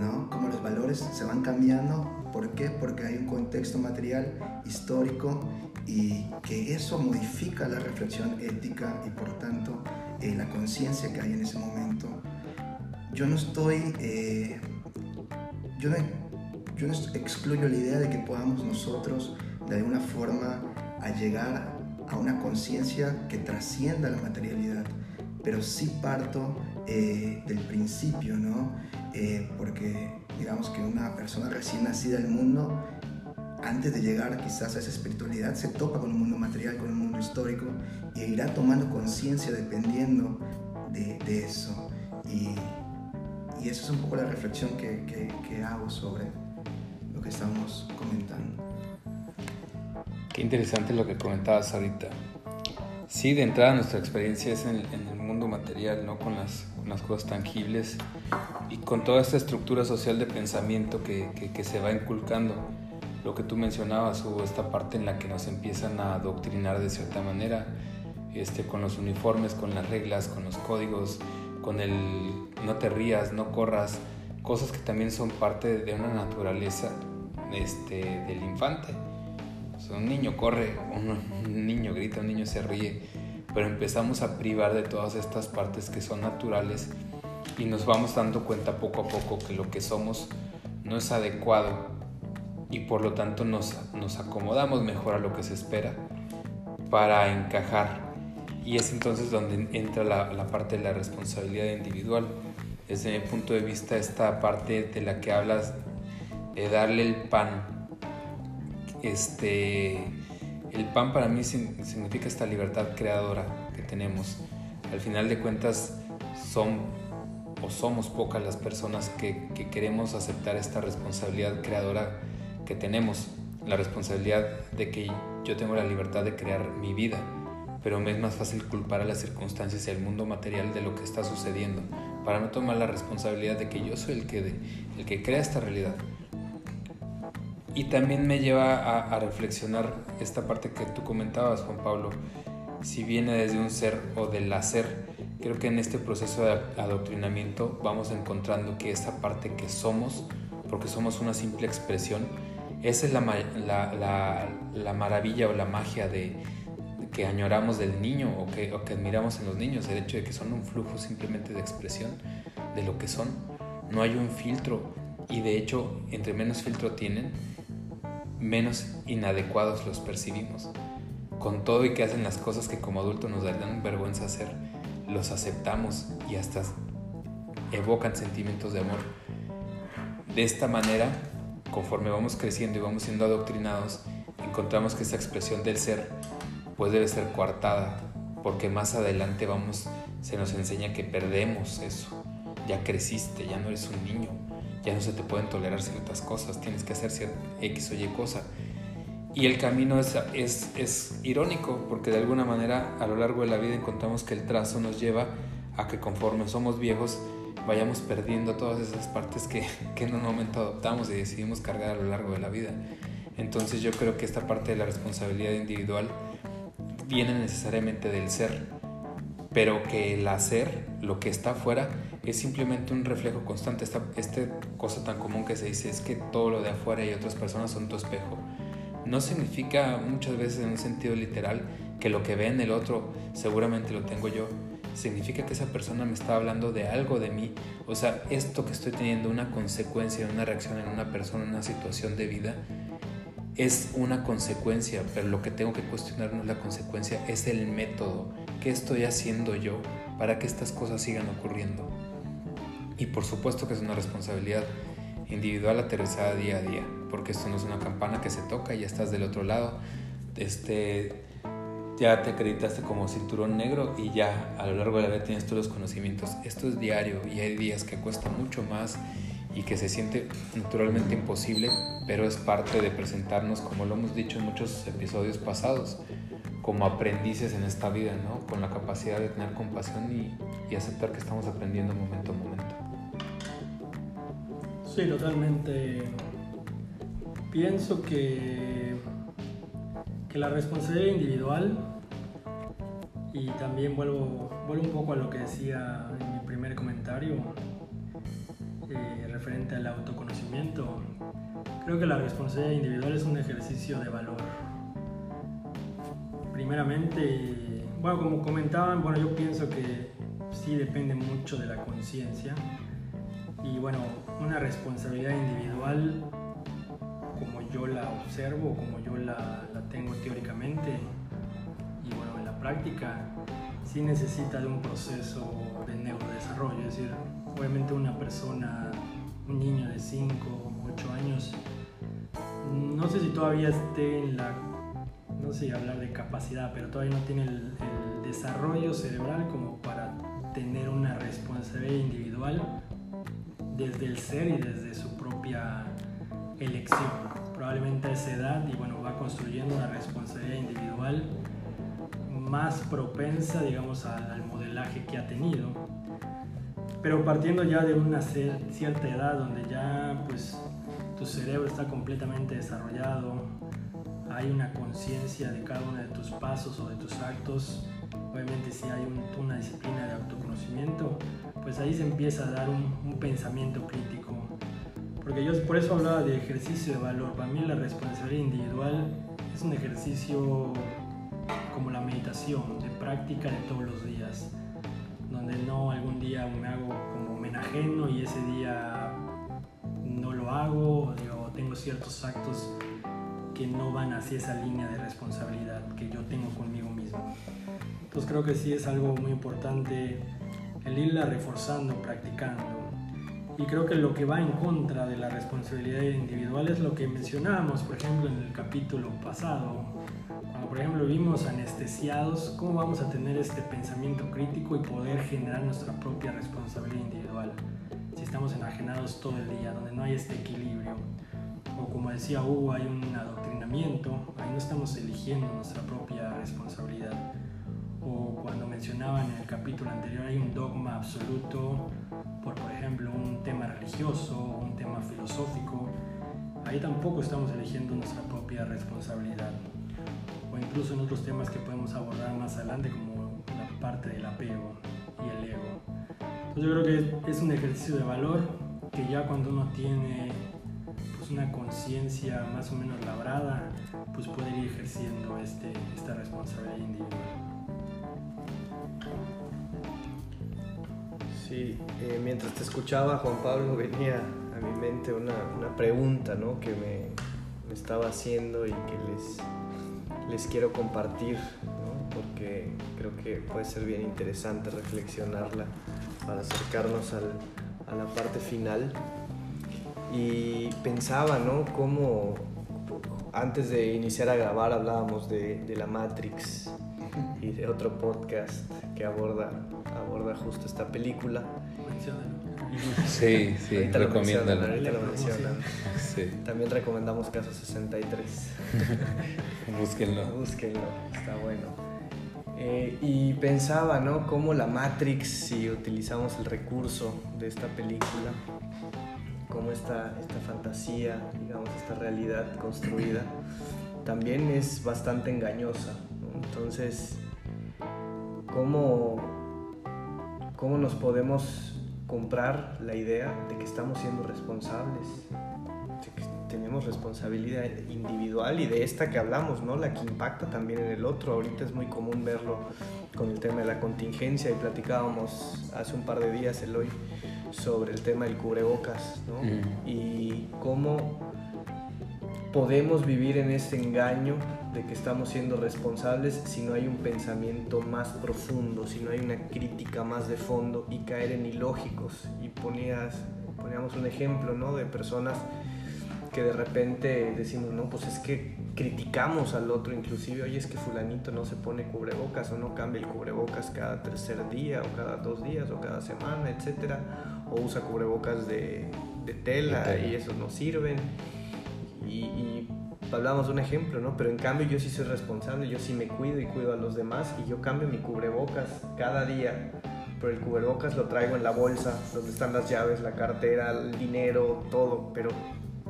¿no? Cómo los valores se van cambiando. ¿Por qué? Porque hay un contexto material, histórico y que eso modifica la reflexión ética y por tanto eh, la conciencia que hay en ese momento. Yo no estoy, eh, yo, no, yo no excluyo la idea de que podamos nosotros de alguna forma a llegar a una conciencia que trascienda la materialidad, pero sí parto eh, del principio, ¿no? porque digamos que una persona recién nacida del mundo antes de llegar quizás a esa espiritualidad, se topa con un mundo material, con un mundo histórico, e irá tomando conciencia dependiendo de, eso. Y, y, eso es un poco la reflexión que, que, hago sobre lo que estamos comentando. Qué interesante lo que comentabas ahorita. Sí, de entrada nuestra experiencia es en, el mundo material, ¿no? Con las, con cosas tangibles y con toda esta estructura social de pensamiento que, que se va inculcando lo que tú mencionabas, hubo esta parte en la que nos empiezan a adoctrinar de cierta manera, este, con los uniformes, con las reglas, con los códigos, con el no te rías, no corras, cosas que también son parte de una naturaleza este, del infante. un niño corre, un niño grita, un niño se ríe, pero empezamos a privar de todas estas partes que son naturales y nos vamos dando cuenta poco a poco que lo que somos no es adecuado y por lo tanto nos, nos acomodamos mejor a lo que se espera para encajar. Y es entonces donde entra la, la, parte de la responsabilidad individual. Desde mi punto de vista, esta parte de la que hablas de darle el pan, este, el pan para mí significa esta libertad creadora que tenemos. Al final de cuentas, son o somos pocas las personas que, que queremos aceptar esta responsabilidad creadora que tenemos la responsabilidad de que yo tengo la libertad de crear mi vida, pero me es más fácil culpar a las circunstancias y al mundo material de lo que está sucediendo, para no tomar la responsabilidad de que yo soy el que, el que crea esta realidad. Y también me lleva a, reflexionar esta parte que tú comentabas, Juan Pablo, si viene desde un ser o del hacer, creo que en este proceso de adoctrinamiento vamos encontrando que esta parte que somos, porque somos una simple expresión, esa es la, la, la, maravilla o la magia de, que añoramos del niño o que, o que admiramos en los niños, el hecho de que son un flujo simplemente de expresión de lo que son. No hay un filtro y de hecho, entre menos filtro tienen, menos inadecuados los percibimos. Con todo y que hacen las cosas que como adultos nos dan vergüenza hacer, los aceptamos y hasta evocan sentimientos de amor. De esta manera, conforme vamos creciendo y vamos siendo adoctrinados, encontramos que esa expresión del ser pues debe ser coartada, porque más adelante vamos, se nos enseña que perdemos eso. Ya creciste, ya no eres un niño, ya no se te pueden tolerar ciertas cosas, tienes que hacer cierta X o Y cosa. Y el camino es, es, es irónico, porque de alguna manera a lo largo de la vida encontramos que el trazo nos lleva a que conforme somos viejos vayamos perdiendo todas esas partes que, que, en un momento adoptamos y decidimos cargar a lo largo de la vida. Entonces yo creo que esta parte de la responsabilidad individual viene necesariamente del ser, pero que el hacer, lo que está afuera, es simplemente un reflejo constante. Esta, esta cosa tan común que se dice es que todo lo de afuera y otras personas son tu espejo. No significa muchas veces en un sentido literal que lo que ve en el otro seguramente lo tengo yo. Significa que esa persona me está hablando de algo de mí. O sea, esto que estoy teniendo una consecuencia, una reacción en una persona, una situación de vida, es una consecuencia, pero lo que tengo que cuestionar no es la consecuencia, es el método. ¿Qué estoy haciendo yo para que estas cosas sigan ocurriendo? Y por supuesto que es una responsabilidad individual aterrizada día a día, porque esto no es una campana que se toca y ya estás del otro lado. Este, ya te acreditaste como cinturón negro y ya a lo largo de la vida tienes todos los conocimientos. Esto es diario y hay días que cuesta mucho más y que se siente naturalmente imposible, pero es parte de presentarnos, como lo hemos dicho en muchos episodios pasados, como aprendices en esta vida, ¿no? Con la capacidad de tener compasión y, aceptar que estamos aprendiendo momento a momento. Sí, totalmente. Pienso que, que la responsabilidad individual, y también vuelvo, vuelvo un poco a lo que decía en mi primer comentario, eh, referente al autoconocimiento, creo que la responsabilidad individual es un ejercicio de valor. Primeramente, bueno, como comentaban, bueno, yo pienso que sí depende mucho de la conciencia y bueno, una responsabilidad individual como yo la observo, como yo la, tengo teóricamente y bueno, en la práctica, sí necesita de un proceso de neurodesarrollo, es decir, obviamente una persona, un niño de 5 o 8 años, no sé si todavía esté en la, no sé hablar de capacidad, pero todavía no tiene el, desarrollo cerebral como para tener una responsabilidad individual desde el ser y desde su propia elección. Probablemente a esa edad y bueno, va construyendo una responsabilidad individual más propensa, digamos, al modelaje que ha tenido pero partiendo ya de una cierta edad donde ya pues tu cerebro está completamente desarrollado, hay una conciencia de cada uno de tus pasos o de tus actos, obviamente si hay una disciplina de autoconocimiento, pues ahí se empieza a dar un, un pensamiento crítico. Porque yo por eso hablaba de ejercicio de valor. Para mí la responsabilidad individual es un ejercicio como la meditación, de práctica de todos los días donde no algún día me hago como me enajeno y ese día no lo hago, o tengo ciertos actos que no van hacia esa línea de responsabilidad que yo tengo conmigo mismo. Entonces creo que sí es algo muy importante el irla reforzando, practicando. Y creo que lo que va en contra de la responsabilidad individual es lo que mencionábamos, por ejemplo, en el capítulo pasado, por ejemplo vimos anestesiados, ¿cómo vamos a tener este pensamiento crítico y poder generar nuestra propia responsabilidad individual? Si estamos enajenados todo el día, donde no hay este equilibrio. O como decía Hugo, hay un adoctrinamiento, ahí no estamos eligiendo nuestra propia responsabilidad. O cuando mencionaban en el capítulo anterior, hay un dogma absoluto por, por ejemplo, un tema religioso, un tema filosófico. Ahí tampoco estamos eligiendo nuestra propia responsabilidad incluso en otros temas que podemos abordar más adelante como la parte del apego y el ego. Entonces yo creo que es un ejercicio de valor que ya cuando uno tiene pues una conciencia más o menos labrada, pues puede ir ejerciendo este, esta responsabilidad individual. Sí, eh, mientras te escuchaba Juan Pablo venía a mi mente una, una pregunta ¿no? que me, me, estaba haciendo y que les, les quiero compartir, porque creo que puede ser bien interesante reflexionarla para acercarnos al, a la parte final. Y pensaba, ¿no? Cómo antes de iniciar a grabar hablábamos de, de la Matrix y de otro podcast que aborda, aborda justo esta película. Sí, sí, recomiéndala. Sí. También recomendamos Caso 63. Búsquenlo. Búsquenlo, está bueno. Eh, y pensaba, ¿no? Cómo la Matrix, si utilizamos el recurso de esta película, cómo esta, esta fantasía, digamos, esta realidad construida, también es bastante engañosa. Entonces, ¿cómo, ¿cómo nos podemos comprar la idea de que estamos siendo responsables? De que tenemos responsabilidad individual y de esta que hablamos, ¿no? La que impacta también en el otro. Ahorita es muy común verlo con el tema de la contingencia y platicábamos hace un par de días, el hoy sobre el tema del cubrebocas, ¿no? Mm. Y cómo podemos vivir en ese engaño de que estamos siendo responsables si no hay un pensamiento más profundo, si no hay una crítica más de fondo y caer en ilógicos. Y ponías, poníamos un ejemplo, ¿no? De personas que de repente decimos, no, pues es que criticamos al otro, inclusive, oye, es que fulanito no se pone cubrebocas o no cambia el cubrebocas cada tercer día o cada dos días o cada semana, etcétera, o usa cubrebocas de, de tela y esos no sirven. Y, y hablamos de un ejemplo, ¿no? Pero en cambio yo sí soy responsable, yo sí me cuido y cuido a los demás y yo cambio mi cubrebocas cada día. Pero el cubrebocas lo traigo en la bolsa, donde están las llaves, la cartera, el dinero, todo. Pero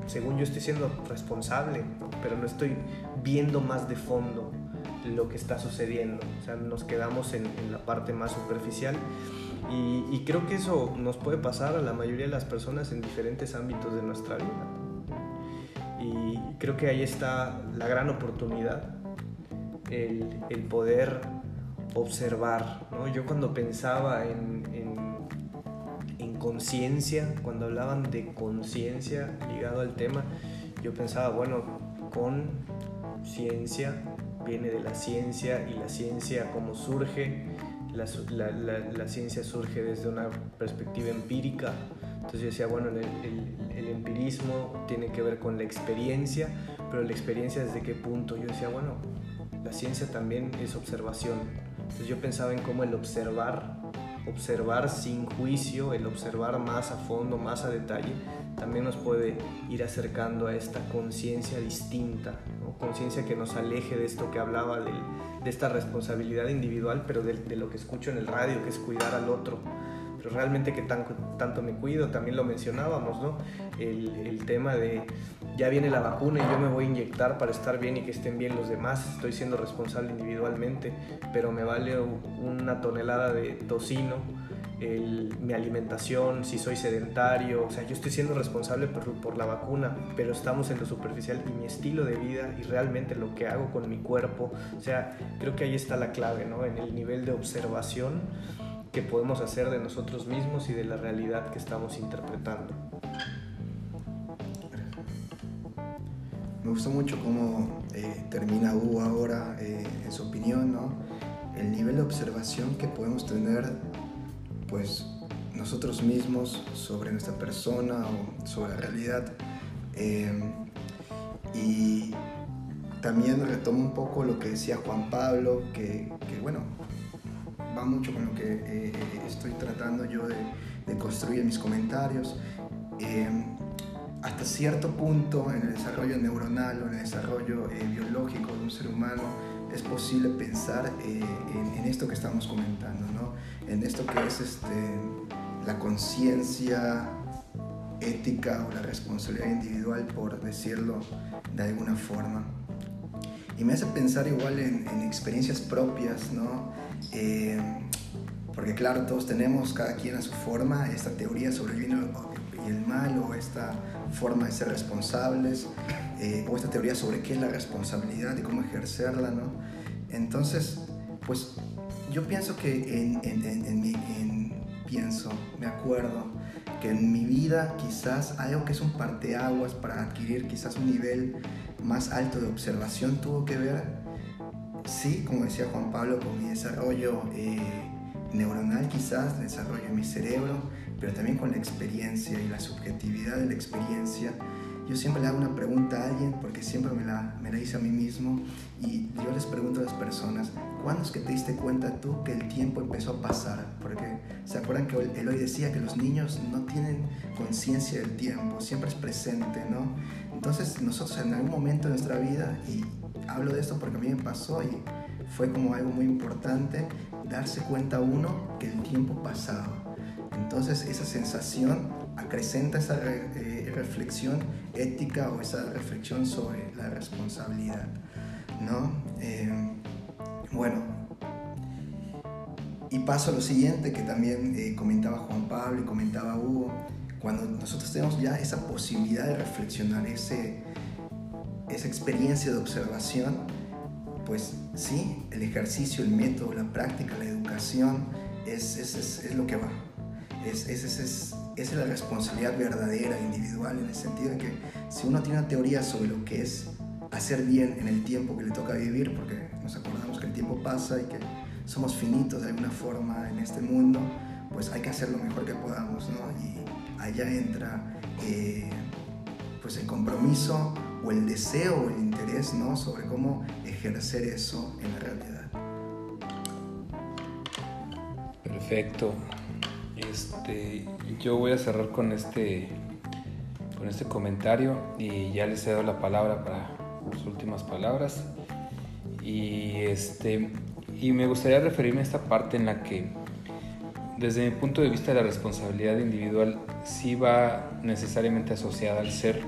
según yo estoy siendo responsable, pero no estoy viendo más de fondo lo que está sucediendo. O sea, nos quedamos en, la parte más superficial y, creo que eso nos puede pasar a la mayoría de las personas en diferentes ámbitos de nuestra vida. Y creo que ahí está la gran oportunidad, el, poder observar. ¿no? Yo cuando pensaba en conciencia, cuando hablaban de conciencia ligado al tema, yo pensaba, bueno, con ciencia viene de la ciencia y la ciencia como surge, la, la, ciencia surge desde una perspectiva empírica. Entonces yo decía, bueno, el, el, empirismo tiene que ver con la experiencia, pero la experiencia desde qué punto. Yo decía, bueno, la ciencia también es observación. Entonces yo pensaba en cómo el observar observar sin juicio, el observar más a fondo, más a detalle, también nos puede ir acercando a esta conciencia distinta, conciencia que nos aleje de esto que hablaba de, de esta responsabilidad individual, pero de, de, lo que escucho en el radio, que es cuidar al otro. Realmente que tan, tanto me cuido, también lo mencionábamos, ¿no? El, el tema de ya viene la vacuna y yo me voy a inyectar para estar bien y que estén bien los demás, estoy siendo responsable individualmente, pero me vale una tonelada de tocino, mi alimentación, si soy sedentario, o sea, yo estoy siendo responsable por, por, la vacuna, pero estamos en lo superficial y mi estilo de vida y realmente lo que hago con mi cuerpo, o sea, creo que ahí está la clave, ¿no? En el nivel de observación que podemos hacer de nosotros mismos y de la realidad que estamos interpretando. Me gustó mucho cómo eh, termina Hugo ahora eh, en su opinión, ¿no? El nivel de observación que podemos tener, pues, nosotros mismos sobre nuestra persona o sobre la realidad. Eh, y también retomo un poco lo que decía Juan Pablo, que, que bueno, va mucho con lo que estoy tratando yo de, construir en mis comentarios hasta cierto punto en el desarrollo neuronal o en el desarrollo eh, biológico de un ser humano es posible pensar eh, en, esto que estamos comentando, ¿no? en esto que es este, la conciencia ética o la responsabilidad individual, por decirlo de alguna forma. Y me hace pensar igual en, experiencias propias, ¿no? Eh, porque claro, todos tenemos, cada quien a su forma, esta teoría sobre el bien y el mal o esta forma de ser responsables eh, o esta teoría sobre qué es la responsabilidad y cómo ejercerla, ¿no? Entonces, pues yo pienso que en, en, en, pienso, me acuerdo que en mi vida quizás algo que es un parteaguas para adquirir quizás un nivel más alto de observación tuvo que ver, sí, como decía Juan Pablo, con mi desarrollo eh, neuronal quizás, desarrollo en mi cerebro, pero también con la experiencia y la subjetividad de la experiencia. Yo siempre le hago una pregunta a alguien porque siempre me la, me la hice a mí mismo y yo les pregunto a las personas, ¿cuándo es que te diste cuenta tú que el tiempo empezó a pasar? Porque se acuerdan que él hoy decía que los niños no tienen conciencia del tiempo, siempre es presente, ¿no? Entonces nosotros en algún momento de nuestra vida, y hablo de esto porque a mí me pasó y fue como algo muy importante, darse cuenta uno que el tiempo pasaba. Entonces esa sensación acrecenta esa eh, reflexión ética o esa reflexión sobre la responsabilidad. ¿no? Eh, bueno, y paso a lo siguiente que también eh, comentaba Juan Pablo y comentaba Hugo, cuando nosotros tenemos ya esa posibilidad de reflexionar, ese, esa experiencia de observación, pues sí, el ejercicio, el método, la práctica, la educación es, es, es, lo que va. Es, es, es, la responsabilidad verdadera, individual, en el sentido de que si uno tiene una teoría sobre lo que es hacer bien en el tiempo que le toca vivir, porque nos acordamos que el tiempo pasa y que somos finitos de alguna forma en este mundo, pues hay que hacer lo mejor que podamos, ¿no? Y allá entra eh, pues el compromiso o el deseo o el interés, ¿no? Sobre cómo ejercer eso en la realidad. Perfecto. Este, yo voy a cerrar con este, con este comentario y ya les cedo la palabra para sus últimas palabras. Y, este, y me gustaría referirme a esta parte en la que, desde mi punto de vista, la responsabilidad individual sí va necesariamente asociada al ser.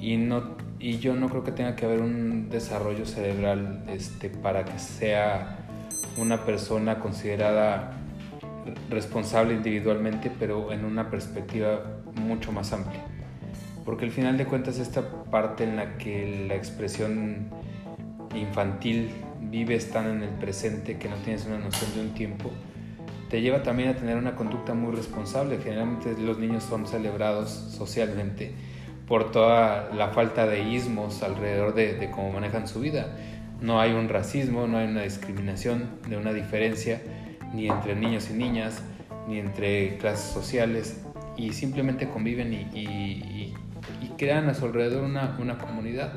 Y, no, y yo no creo que tenga que haber un desarrollo cerebral este, para que sea una persona considerada responsable individualmente, pero en una perspectiva mucho más amplia. Porque al final de cuentas esta parte en la que la expresión infantil vive tan en el presente que no tienes una noción de un tiempo, te lleva también a tener una conducta muy responsable. Generalmente los niños son celebrados socialmente por toda la falta de ismos alrededor de, cómo manejan su vida. No hay un racismo, no hay una discriminación de una diferencia ni entre niños y niñas, ni entre clases sociales, y simplemente conviven y crean a su alrededor una comunidad.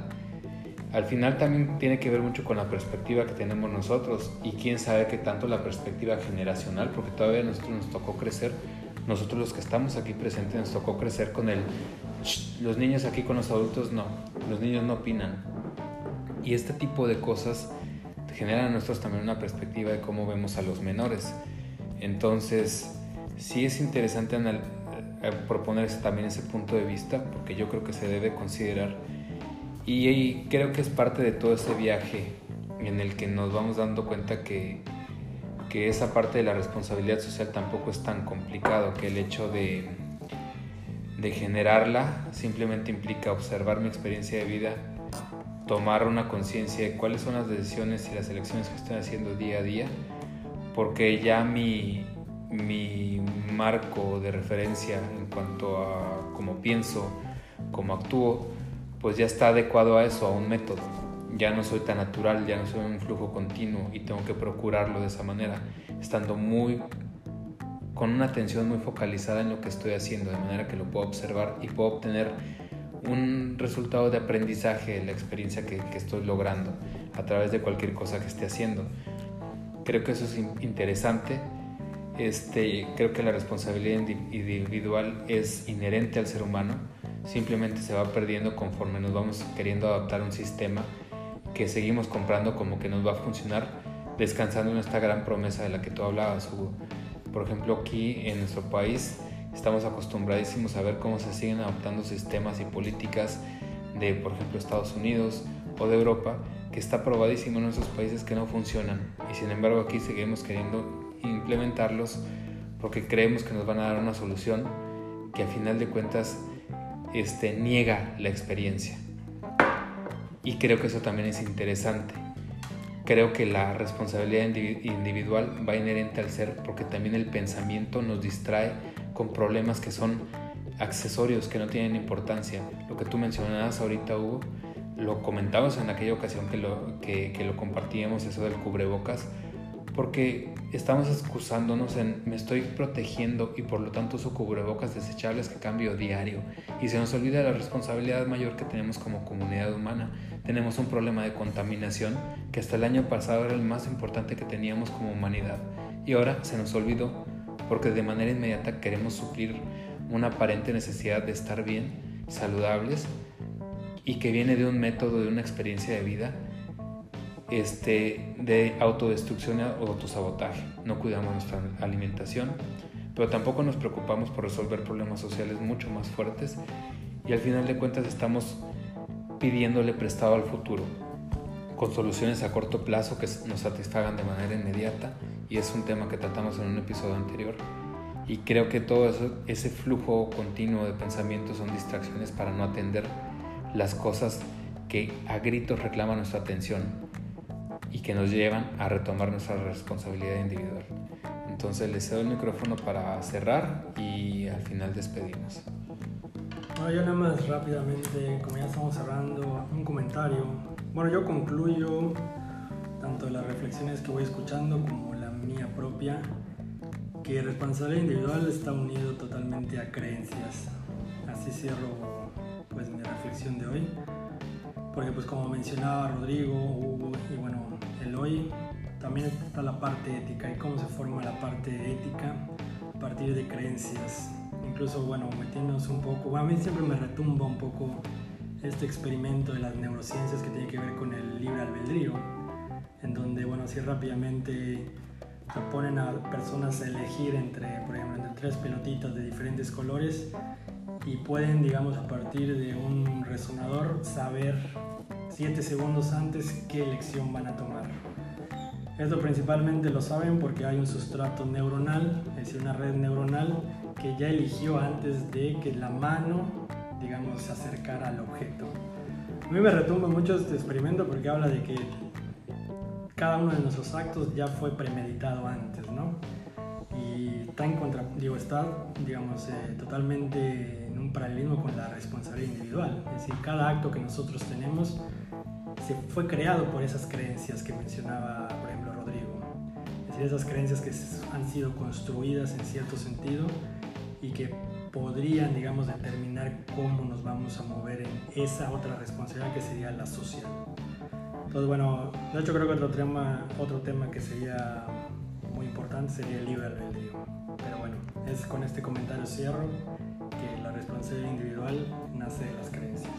Al final también tiene que ver mucho con la perspectiva que tenemos nosotros y quién sabe qué tanto la perspectiva generacional, porque todavía nosotros nos tocó crecer, nosotros los que estamos aquí presentes nos tocó crecer con el, los niños aquí con los adultos no, los niños no opinan. Y este tipo de cosas generan a nosotros también una perspectiva de cómo vemos a los menores. Entonces, sí es interesante proponer también ese punto de vista, porque yo creo que se debe considerar. Y, creo que es parte de todo ese viaje en el que nos vamos dando cuenta que, que esa parte de la responsabilidad social tampoco es tan complicado, que el hecho de, de generarla simplemente implica observar mi experiencia de vida, tomar una conciencia de cuáles son las decisiones y las elecciones que estoy haciendo día a día, porque ya mi, mi marco de referencia en cuanto a cómo pienso, cómo actúo, pues ya está adecuado a eso, a un método. Ya no soy tan natural, ya no soy un flujo continuo y tengo que procurarlo de esa manera, estando muy con una atención muy focalizada en lo que estoy haciendo, de manera que lo puedo observar y puedo obtener un resultado de aprendizaje de la experiencia que, que estoy logrando a través de cualquier cosa que esté haciendo. Creo que eso es interesante este, creo que la responsabilidad individual es inherente al ser humano, simplemente se va perdiendo conforme nos vamos queriendo adaptar a un sistema que seguimos comprando como que nos va a funcionar, descansando en esta gran promesa de la que tú hablabas, Hugo. Por ejemplo, aquí en nuestro país estamos acostumbradísimos a ver cómo se siguen adaptando sistemas y políticas de, por ejemplo, Estados Unidos o de Europa, que está probadísimo en nuestros países que no funcionan. Y sin embargo aquí seguimos queriendo implementarlos porque creemos que nos van a dar una solución que a final de cuentas este, niega la experiencia. Y creo que eso también es interesante. Creo que la responsabilidad individual va inherente al ser porque también el pensamiento nos distrae con problemas que son accesorios, que no tienen importancia. Lo que tú mencionabas ahorita, Hugo, lo comentabas en aquella ocasión que lo, que, que lo compartíamos, eso del cubrebocas, porque estamos excusándonos en me estoy protegiendo y por lo tanto uso cubrebocas desechables que cambio diario y se nos olvida la responsabilidad mayor que tenemos como comunidad humana. Tenemos un problema de contaminación que hasta el año pasado era el más importante que teníamos como humanidad y ahora se nos olvidó porque de manera inmediata queremos suplir una aparente necesidad de estar bien, saludables y que viene de un método, de una experiencia de vida este, de autodestrucción o autosabotaje. No cuidamos nuestra alimentación, pero tampoco nos preocupamos por resolver problemas sociales mucho más fuertes. Y al final de cuentas estamos pidiéndole prestado al futuro con soluciones a corto plazo que nos satisfagan de manera inmediata y es un tema que tratamos en un episodio anterior. Y creo que todo eso, ese flujo continuo de pensamientos son distracciones para no atender las cosas que a gritos reclaman nuestra atención y que nos llevan a retomar nuestra responsabilidad individual. Entonces les cedo el micrófono para cerrar y al final despedimos. Bueno, yo nada más rápidamente, como ya estamos cerrando, un comentario. Bueno, yo concluyo tanto las reflexiones que voy escuchando como la mía propia, que responsabilidad individual está unido totalmente a creencias. Así cierro pues mi reflexión de hoy porque pues como mencionaba Rodrigo, Eloy, también está la parte ética y cómo se forma la parte ética a partir de creencias. Incluso, bueno, metiéndonos un poco, a mí siempre me retumba un poco este experimento de las neurociencias que tiene que ver con el libre albedrío, en donde, bueno, así rápidamente ponen a personas a elegir entre, por ejemplo, entre tres pelotitas de diferentes colores y pueden, digamos, a partir de un resonador saber 7 segundos antes qué elección van a tomar. Esto principalmente lo saben porque hay un sustrato neuronal, es decir, una red neuronal que ya eligió antes de que la mano, digamos, se acercara al objeto. A mí me retumba mucho este experimento porque habla de que cada uno de nuestros actos ya fue premeditado antes, ¿no? Y está en contra, digo, está, digamos, eh, totalmente en un paralelismo con la responsabilidad individual. Es decir, cada acto que nosotros tenemos se fue creado por esas creencias que mencionaba. Decir, esas creencias que han sido construidas en cierto sentido y que podrían, digamos, determinar cómo nos vamos a mover en esa otra responsabilidad que sería la social. Entonces, bueno, de hecho creo que otro tema, otro tema que sería muy importante sería el libre albedrío. Pero bueno, es con este comentario cierro que la responsabilidad individual nace de las creencias.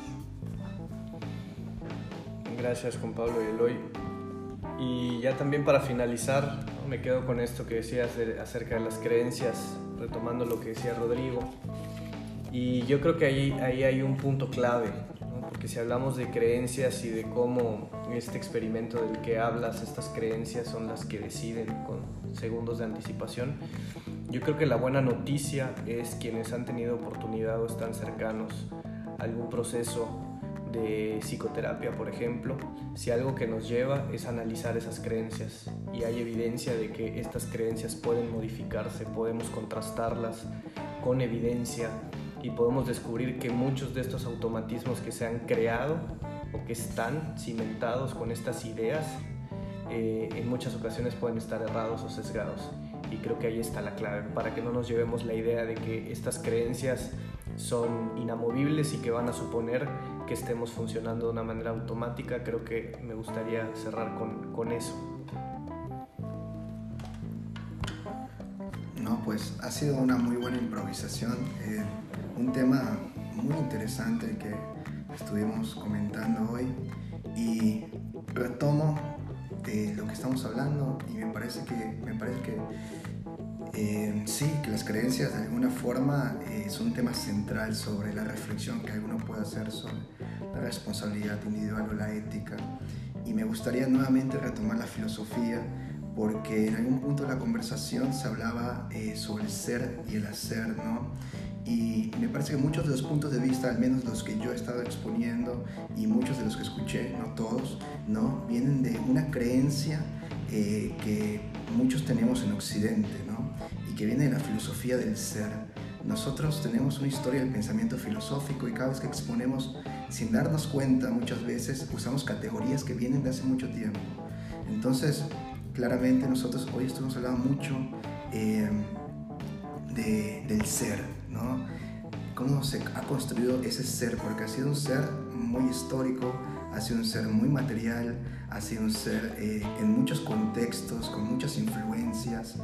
Gracias Juan Pablo y Eloy. Y ya también para finalizar, me quedo con esto que decías acerca de las creencias, retomando lo que decía Rodrigo. Y yo creo que ahí, ahí hay un punto clave, porque si hablamos de creencias y de cómo este experimento del que hablas, estas creencias son las que deciden con segundos de anticipación, yo creo que la buena noticia es quienes han tenido oportunidad o están cercanos a algún proceso de psicoterapia, por ejemplo, si algo que nos lleva es analizar esas creencias y hay evidencia de que estas creencias pueden modificarse, podemos contrastarlas con evidencia y podemos descubrir que muchos de estos automatismos que se han creado o que están cimentados con estas ideas, eh, en muchas ocasiones pueden estar errados o sesgados. Y creo que ahí está la clave, para que no nos llevemos la idea de que estas creencias son inamovibles y que van a suponer que estemos funcionando de una manera automática. Creo que me gustaría cerrar con, con eso. No, pues ha sido una muy buena improvisación, eh, un tema muy interesante que estuvimos comentando hoy y retomo de lo que estamos hablando y me parece que, me parece que eh, sí, que las creencias de alguna forma eh, son un tema central sobre la reflexión que alguno puede hacer sobre la responsabilidad individual o la ética. Y me gustaría nuevamente retomar la filosofía porque en algún punto de la conversación se hablaba eh, sobre el ser y el hacer, ¿no? Y me parece que muchos de los puntos de vista, al menos los que yo he estado exponiendo y muchos de los que escuché, no todos, ¿no? vienen de una creencia eh, que muchos tenemos en Occidente ¿no? y que viene de la filosofía del ser. Nosotros tenemos una historia del pensamiento filosófico y cada vez que exponemos, sin darnos cuenta muchas veces, usamos categorías que vienen de hace mucho tiempo. Entonces, claramente nosotros hoy estuvimos hablando mucho eh, del ser, ¿no? Cómo se ha construido ese ser, porque ha sido un ser muy histórico, ha sido un ser muy material, ha sido un ser eh, en muchos contextos, con muchas influencias,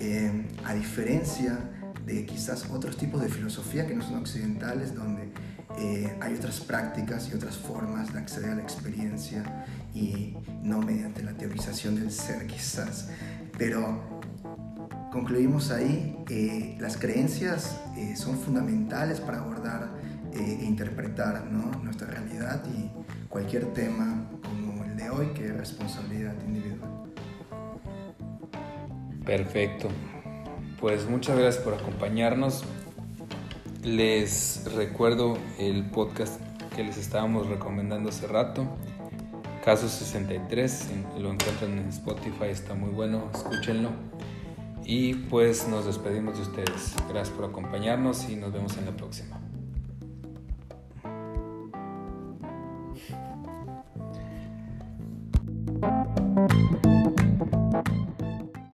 eh, a diferencia de quizás otros tipos de filosofía que no son occidentales, donde eh, hay otras prácticas y otras formas de acceder a la experiencia y no mediante la teorización del ser quizás. Pero concluimos ahí, eh, las creencias eh, son fundamentales para abordar e interpretar nuestra realidad y cualquier tema de hoy, que es responsabilidad individual. Perfecto. Pues muchas gracias por acompañarnos. Les recuerdo el podcast que les estábamos recomendando hace rato. Caso 63, lo encuentran en Spotify, está muy bueno, escúchenlo. Y pues nos despedimos de ustedes. Gracias por acompañarnos y nos vemos en la próxima. Música